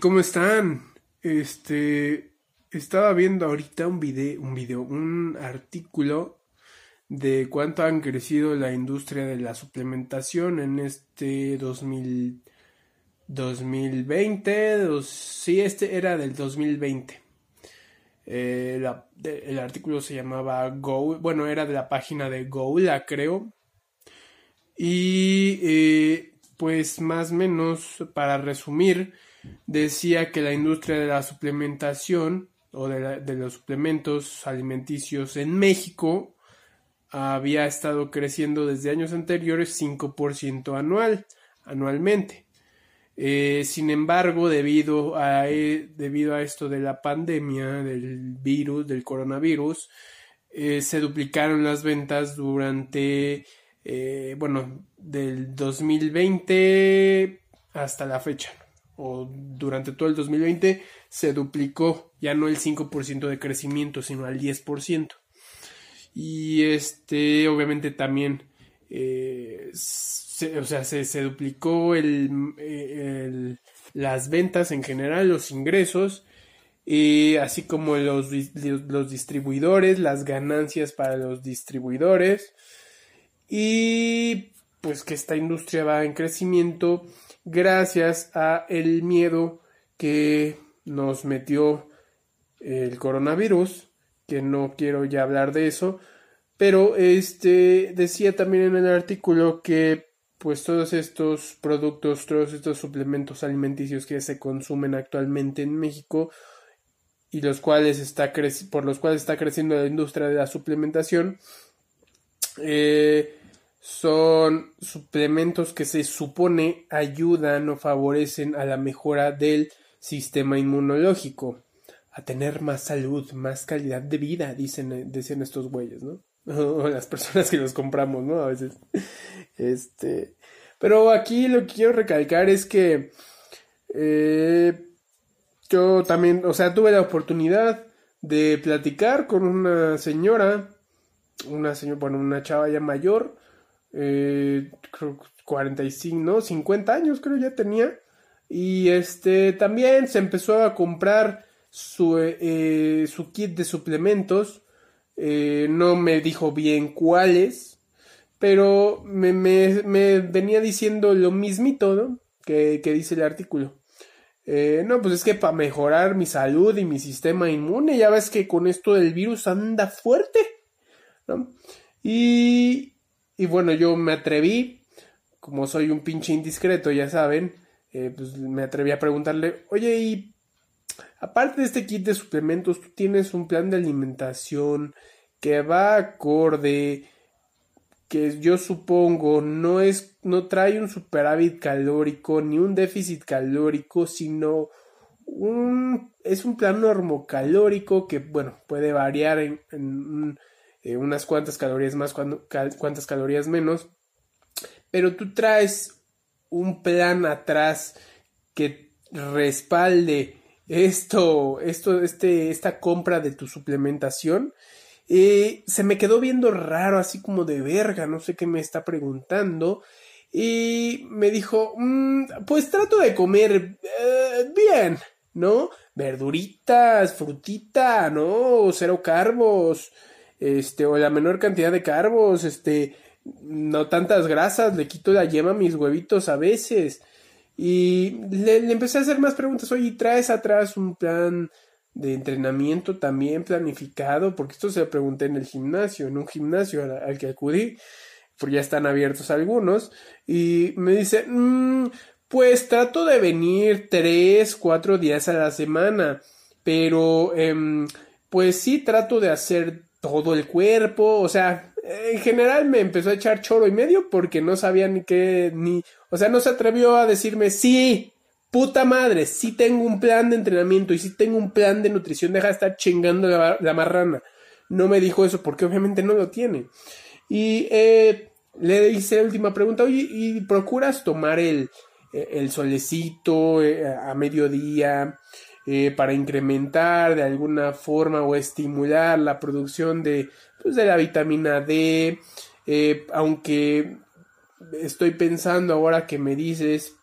¿Cómo están? Este estaba viendo ahorita un video, un video, un artículo de cuánto han crecido la industria de la suplementación en este 2000, 2020, sí, este era del 2020. Eh, el artículo se llamaba Go, bueno, era de la página de Goula, creo. Y eh, pues más o menos, para resumir, decía que la industria de la suplementación o de, los suplementos alimenticios en México había estado creciendo desde años anteriores 5% anual, anualmente. Eh, sin embargo, debido a, e, debido a esto de la pandemia, del virus, del coronavirus, eh, se duplicaron las ventas durante, eh, bueno, del 2020 hasta la fecha durante todo el 2020 se duplicó ya no el 5% de crecimiento sino al 10% y este obviamente también eh, se, o sea se, duplicó el, las ventas en general los ingresos y así como los, los distribuidores las ganancias para los distribuidores. Y pues que esta industria va en crecimiento gracias a el miedo que nos metió el coronavirus, que no quiero ya hablar de eso, pero este decía también en el artículo que pues todos estos productos, todos estos suplementos alimenticios que se consumen actualmente en México y los cuales está por los cuales está creciendo la industria de la suplementación eh, son suplementos que se supone ayudan o favorecen a la mejora del sistema inmunológico, a tener más salud, más calidad de vida, dicen, dicen estos güeyes, ¿no? O las personas que los compramos, ¿no? A veces. Este. Pero aquí lo que quiero recalcar es que eh, yo también, o sea, tuve la oportunidad de platicar con una señora, una señora, bueno, una chava ya mayor, eh, creo 45, ¿no? 50 años creo ya tenía. Y este también se empezó a comprar su, eh, su kit de suplementos. Eh, no me dijo bien cuáles, pero me, me, venía diciendo lo mismito, ¿no? Que, que dice el artículo. Eh, no, pues es que para mejorar mi salud y mi sistema inmune, ya ves que con esto del virus anda fuerte. Y, y bueno, yo me atreví, como soy un pinche indiscreto, ya saben, eh, pues me atreví a preguntarle, oye, y aparte de este kit de suplementos, tú tienes un plan de alimentación que va acorde, que yo supongo no es, no trae un superávit calórico ni un déficit calórico, sino un, es un plan normocalórico que, bueno, puede variar en, en eh, unas cuantas calorías más, cuantas calorías menos, pero tú traes un plan atrás que respalde esto, esto, este, esta compra de tu suplementación. y se me quedó viendo raro, así como de verga, no sé qué me está preguntando. Y me dijo, mm, pues trato de comer eh, bien, ¿no? Verduritas, frutita, ¿no? Cero carbos, este, o la menor cantidad de carbos, este, no tantas grasas, le quito la yema a mis huevitos a veces. Y le, empecé a hacer más preguntas, oye, ¿traes atrás un plan de entrenamiento también planificado? Porque esto se lo pregunté en el gimnasio, en un gimnasio al, que acudí, porque ya están abiertos algunos, y me dice, mm, pues trato de venir tres, cuatro días a la semana, pero em, pues sí trato de hacer todo el cuerpo, o sea, en general me empezó a echar choro y medio porque no sabía ni qué, ni, o sea, no se atrevió a decirme, sí, puta madre, sí tengo un plan de entrenamiento y sí tengo un plan de nutrición, deja de estar chingando la, marrana. No me dijo eso porque obviamente no lo tiene. Y eh, le hice la última pregunta, oye, ¿y procuras tomar el, el solecito eh, a mediodía? Eh, para incrementar de alguna forma o estimular la producción de, pues, de la vitamina D, eh, aunque estoy pensando ahora que me dices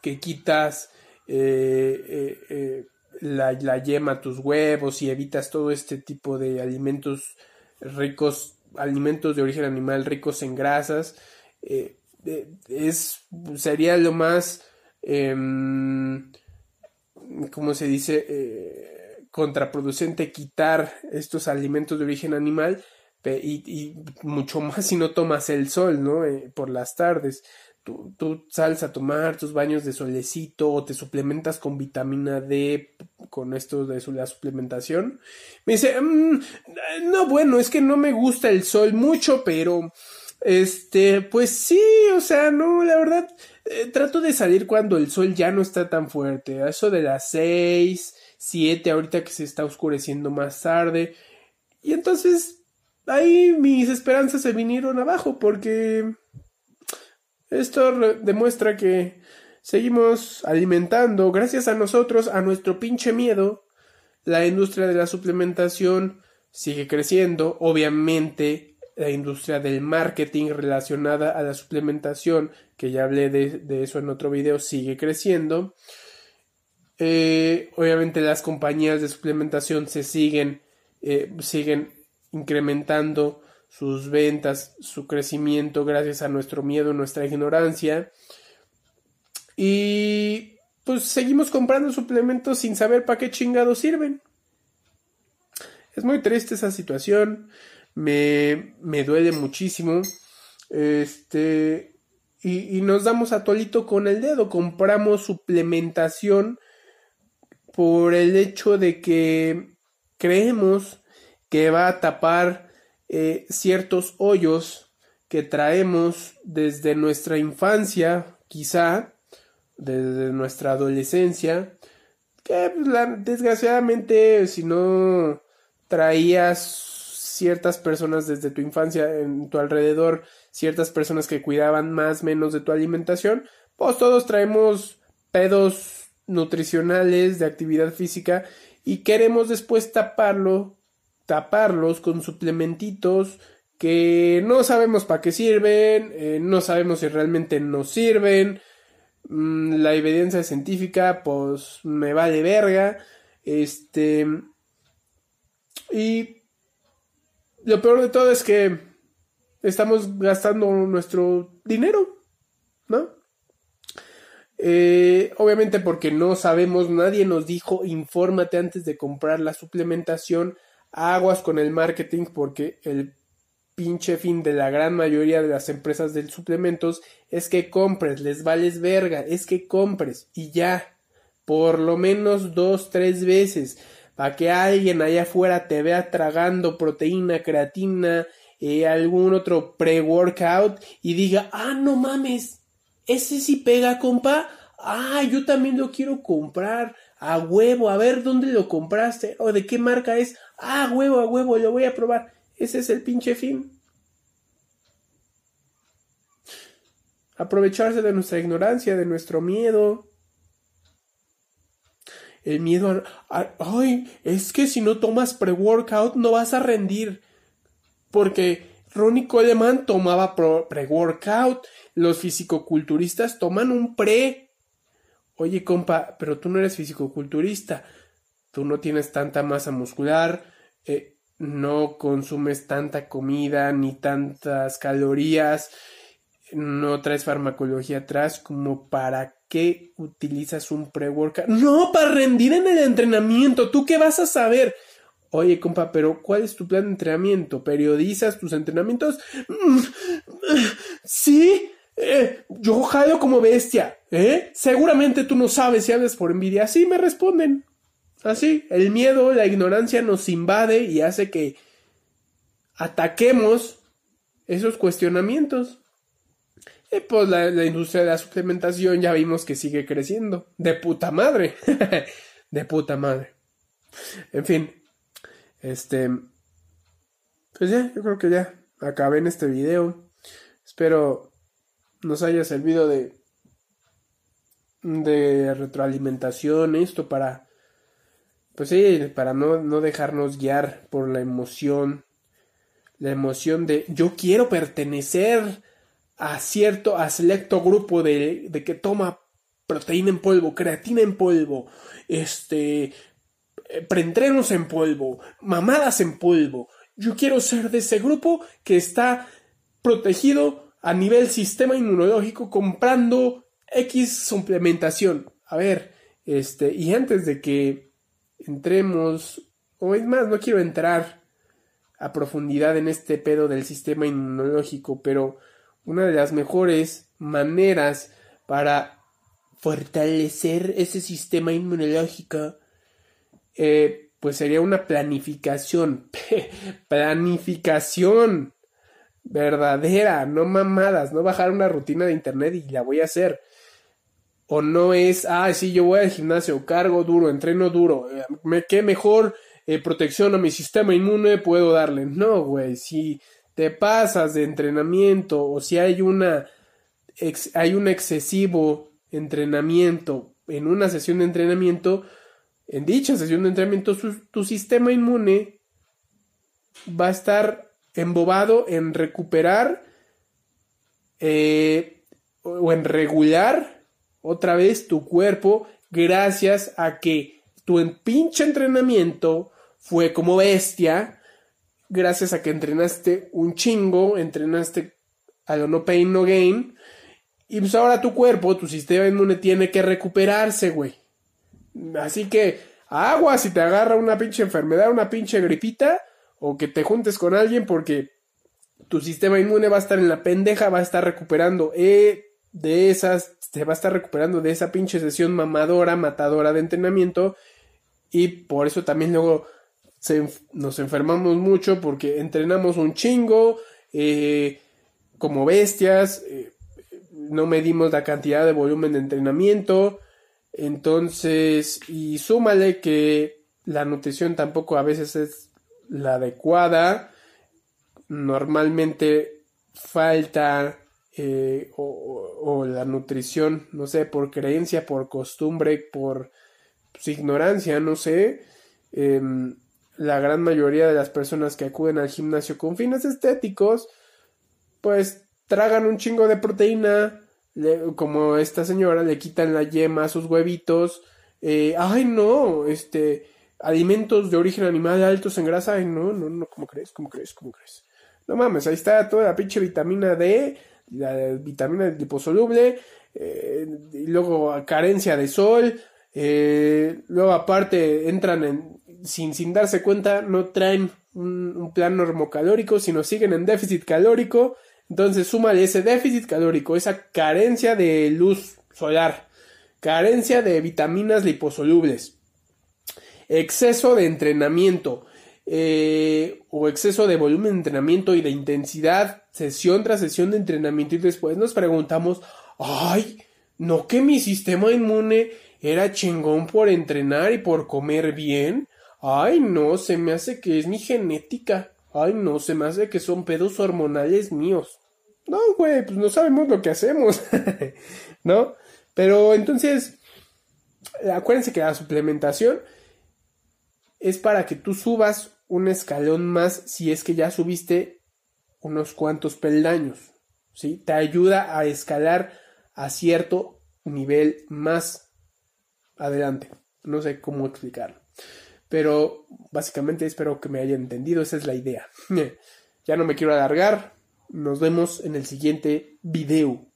que quitas eh, la, la, yema a tus huevos y evitas todo este tipo de alimentos ricos, alimentos de origen animal ricos en grasas, es, sería lo más, em, ¿cómo se dice? contraproducente quitar estos alimentos de origen animal y, mucho más si no tomas el sol, ¿no? por las tardes tú, sales a tomar tus baños de solecito o te suplementas con vitamina D con esto de la suplementación. Me dice, mm, no, bueno, es que no me gusta el sol mucho, pero este, pues sí, o sea, no, la verdad, eh, trato de salir cuando el sol ya no está tan fuerte, a eso de las seis, siete, ahorita que se está oscureciendo más tarde. Y entonces, ahí mis esperanzas se vinieron abajo porque esto demuestra que seguimos alimentando, gracias a nosotros, a nuestro pinche miedo. La industria de la suplementación sigue creciendo. Obviamente, la industria del marketing relacionada a la suplementación, que ya hablé de, eso en otro video, sigue creciendo. Eh, obviamente las compañías de suplementación se siguen, eh, siguen incrementando sus ventas, su crecimiento gracias a nuestro miedo, nuestra ignorancia. Y pues seguimos comprando suplementos sin saber para qué chingados sirven. Es muy triste esa situación. Me, me duele muchísimo. Este. Y, y, nos damos a tolito con el dedo. Compramos suplementación por el hecho de que creemos que va a tapar eh, ciertos hoyos que traemos desde nuestra infancia, quizá, desde nuestra adolescencia, que pues, desgraciadamente si no traías ciertas personas desde tu infancia en tu alrededor, ciertas personas que cuidaban más menos de tu alimentación, pues todos traemos pedos nutricionales de actividad física y queremos después taparlo taparlos con suplementitos que no sabemos para qué sirven, eh, no sabemos si realmente nos sirven, mm, la evidencia científica pues me vale verga, este y lo peor de todo es que estamos gastando nuestro dinero, ¿no? Eh, obviamente porque no sabemos, nadie nos dijo, infórmate antes de comprar la suplementación aguas con el marketing porque el pinche fin de la gran mayoría de las empresas de suplementos es que compres, les vales verga, es que compres y ya, por lo menos dos, tres veces, para que alguien allá afuera te vea tragando proteína, creatina, eh, algún otro pre-workout y diga, ah, no mames, ese sí pega, compa, ah, yo también lo quiero comprar, a huevo, a ver dónde lo compraste o de qué marca es, ah, huevo, a huevo, lo voy a probar. Ese es el pinche fin. Aprovecharse de nuestra ignorancia, de nuestro miedo. El miedo a, ay, es que si no tomas pre-workout no vas a rendir. Porque Ronnie Coleman tomaba pre-workout, los fisicoculturistas toman un pre. Oye, compa, pero tú no eres fisicoculturista tú no tienes tanta masa muscular, eh, no consumes tanta comida ni tantas calorías, no traes farmacología atrás como para qué utilizas un pre-workout. No, para rendir en el entrenamiento, ¿tú qué vas a saber? Oye, compa, pero ¿cuál es tu plan de entrenamiento? ¿Periodizas tus entrenamientos? Sí, eh, yo jalo como bestia, ¿eh? Seguramente tú no sabes si hablas por envidia. Sí, me responden. Así, el miedo, la ignorancia nos invade y hace que ataquemos esos cuestionamientos. Y pues la, industria de la suplementación ya vimos que sigue creciendo. De puta madre. de puta madre. En fin. Este. Pues ya, yo creo que ya acabé en este video. Espero nos haya servido de. de retroalimentación esto para pues sí, para no, no dejarnos guiar por la emoción, la emoción de yo quiero pertenecer a cierto, a selecto grupo de, de que toma proteína en polvo, creatina en polvo, este, eh, preentrenos en polvo, mamadas en polvo. Yo quiero ser de ese grupo que está protegido a nivel sistema inmunológico comprando X suplementación. A ver, este, y antes de que entremos, o es más, no quiero entrar a profundidad en este pedo del sistema inmunológico, pero una de las mejores maneras para fortalecer ese sistema inmunológico, eh, pues sería una planificación. planificación verdadera, no mamadas, no bajar una rutina de internet y la voy a hacer. O no es, ah, sí, yo voy al gimnasio, cargo duro, entreno duro, eh, qué mejor eh, protección a mi sistema inmune puedo darle. No, güey, si te pasas de entrenamiento o si hay una hay un excesivo entrenamiento en una sesión de entrenamiento, en dicha sesión de entrenamiento tu sistema inmune va a estar embobado en recuperar eh, o en regular otra vez tu cuerpo gracias a que tu pinche entrenamiento fue como bestia gracias a que entrenaste un chingo, entrenaste a lo no pain no gain y pues ahora tu cuerpo, tu sistema inmune tiene que recuperarse, güey. Así que agua si te agarra una pinche enfermedad, una pinche gripita o que te juntes con alguien porque tu sistema inmune va a estar en la pendeja, va a estar recuperando eh, de esas, te va a estar recuperando de esa pinche sesión mamadora, matadora de entrenamiento y por eso también luego nos enfermamos mucho porque entrenamos un chingo, eh, como bestias, eh, no medimos la cantidad de volumen de entrenamiento, entonces, y súmale que la nutrición tampoco a veces es la adecuada, normalmente falta eh, o, la nutrición, no sé, por creencia, por costumbre, por pues, ignorancia, no sé, em, la gran mayoría de las personas que acuden al gimnasio con fines estéticos, pues tragan un chingo de proteína, como esta señora, le quitan la yema a sus huevitos, eh, ay no, este, alimentos de origen animal altos en grasa, ay no, no, no, ¿cómo crees? ¿Cómo crees? ¿Cómo crees? No mames, ahí está toda la pinche vitamina D, la vitamina liposoluble, eh, y luego carencia de sol, eh, luego aparte entran en, sin, sin darse cuenta, no traen un, plan normocalórico, sino siguen en déficit calórico, entonces súmale ese déficit calórico, esa carencia de luz solar, carencia de vitaminas liposolubles, exceso de entrenamiento, eh, o exceso de volumen de entrenamiento y de intensidad, sesión tras sesión de entrenamiento. Y después nos preguntamos, ay, no que mi sistema inmune era chingón por entrenar y por comer bien, ay, no, se me hace que es mi genética, ay, no, se me hace que son pedos hormonales míos. No, güey, pues no sabemos lo que hacemos, ¿no? Pero entonces, acuérdense que la suplementación es para que tú subas un escalón más si es que ya subiste unos cuantos peldaños, ¿sí? Te ayuda a escalar a cierto nivel más adelante. No sé cómo explicarlo. Pero básicamente espero que me hayan entendido. Esa es la idea. ya no me quiero alargar. Nos vemos en el siguiente video.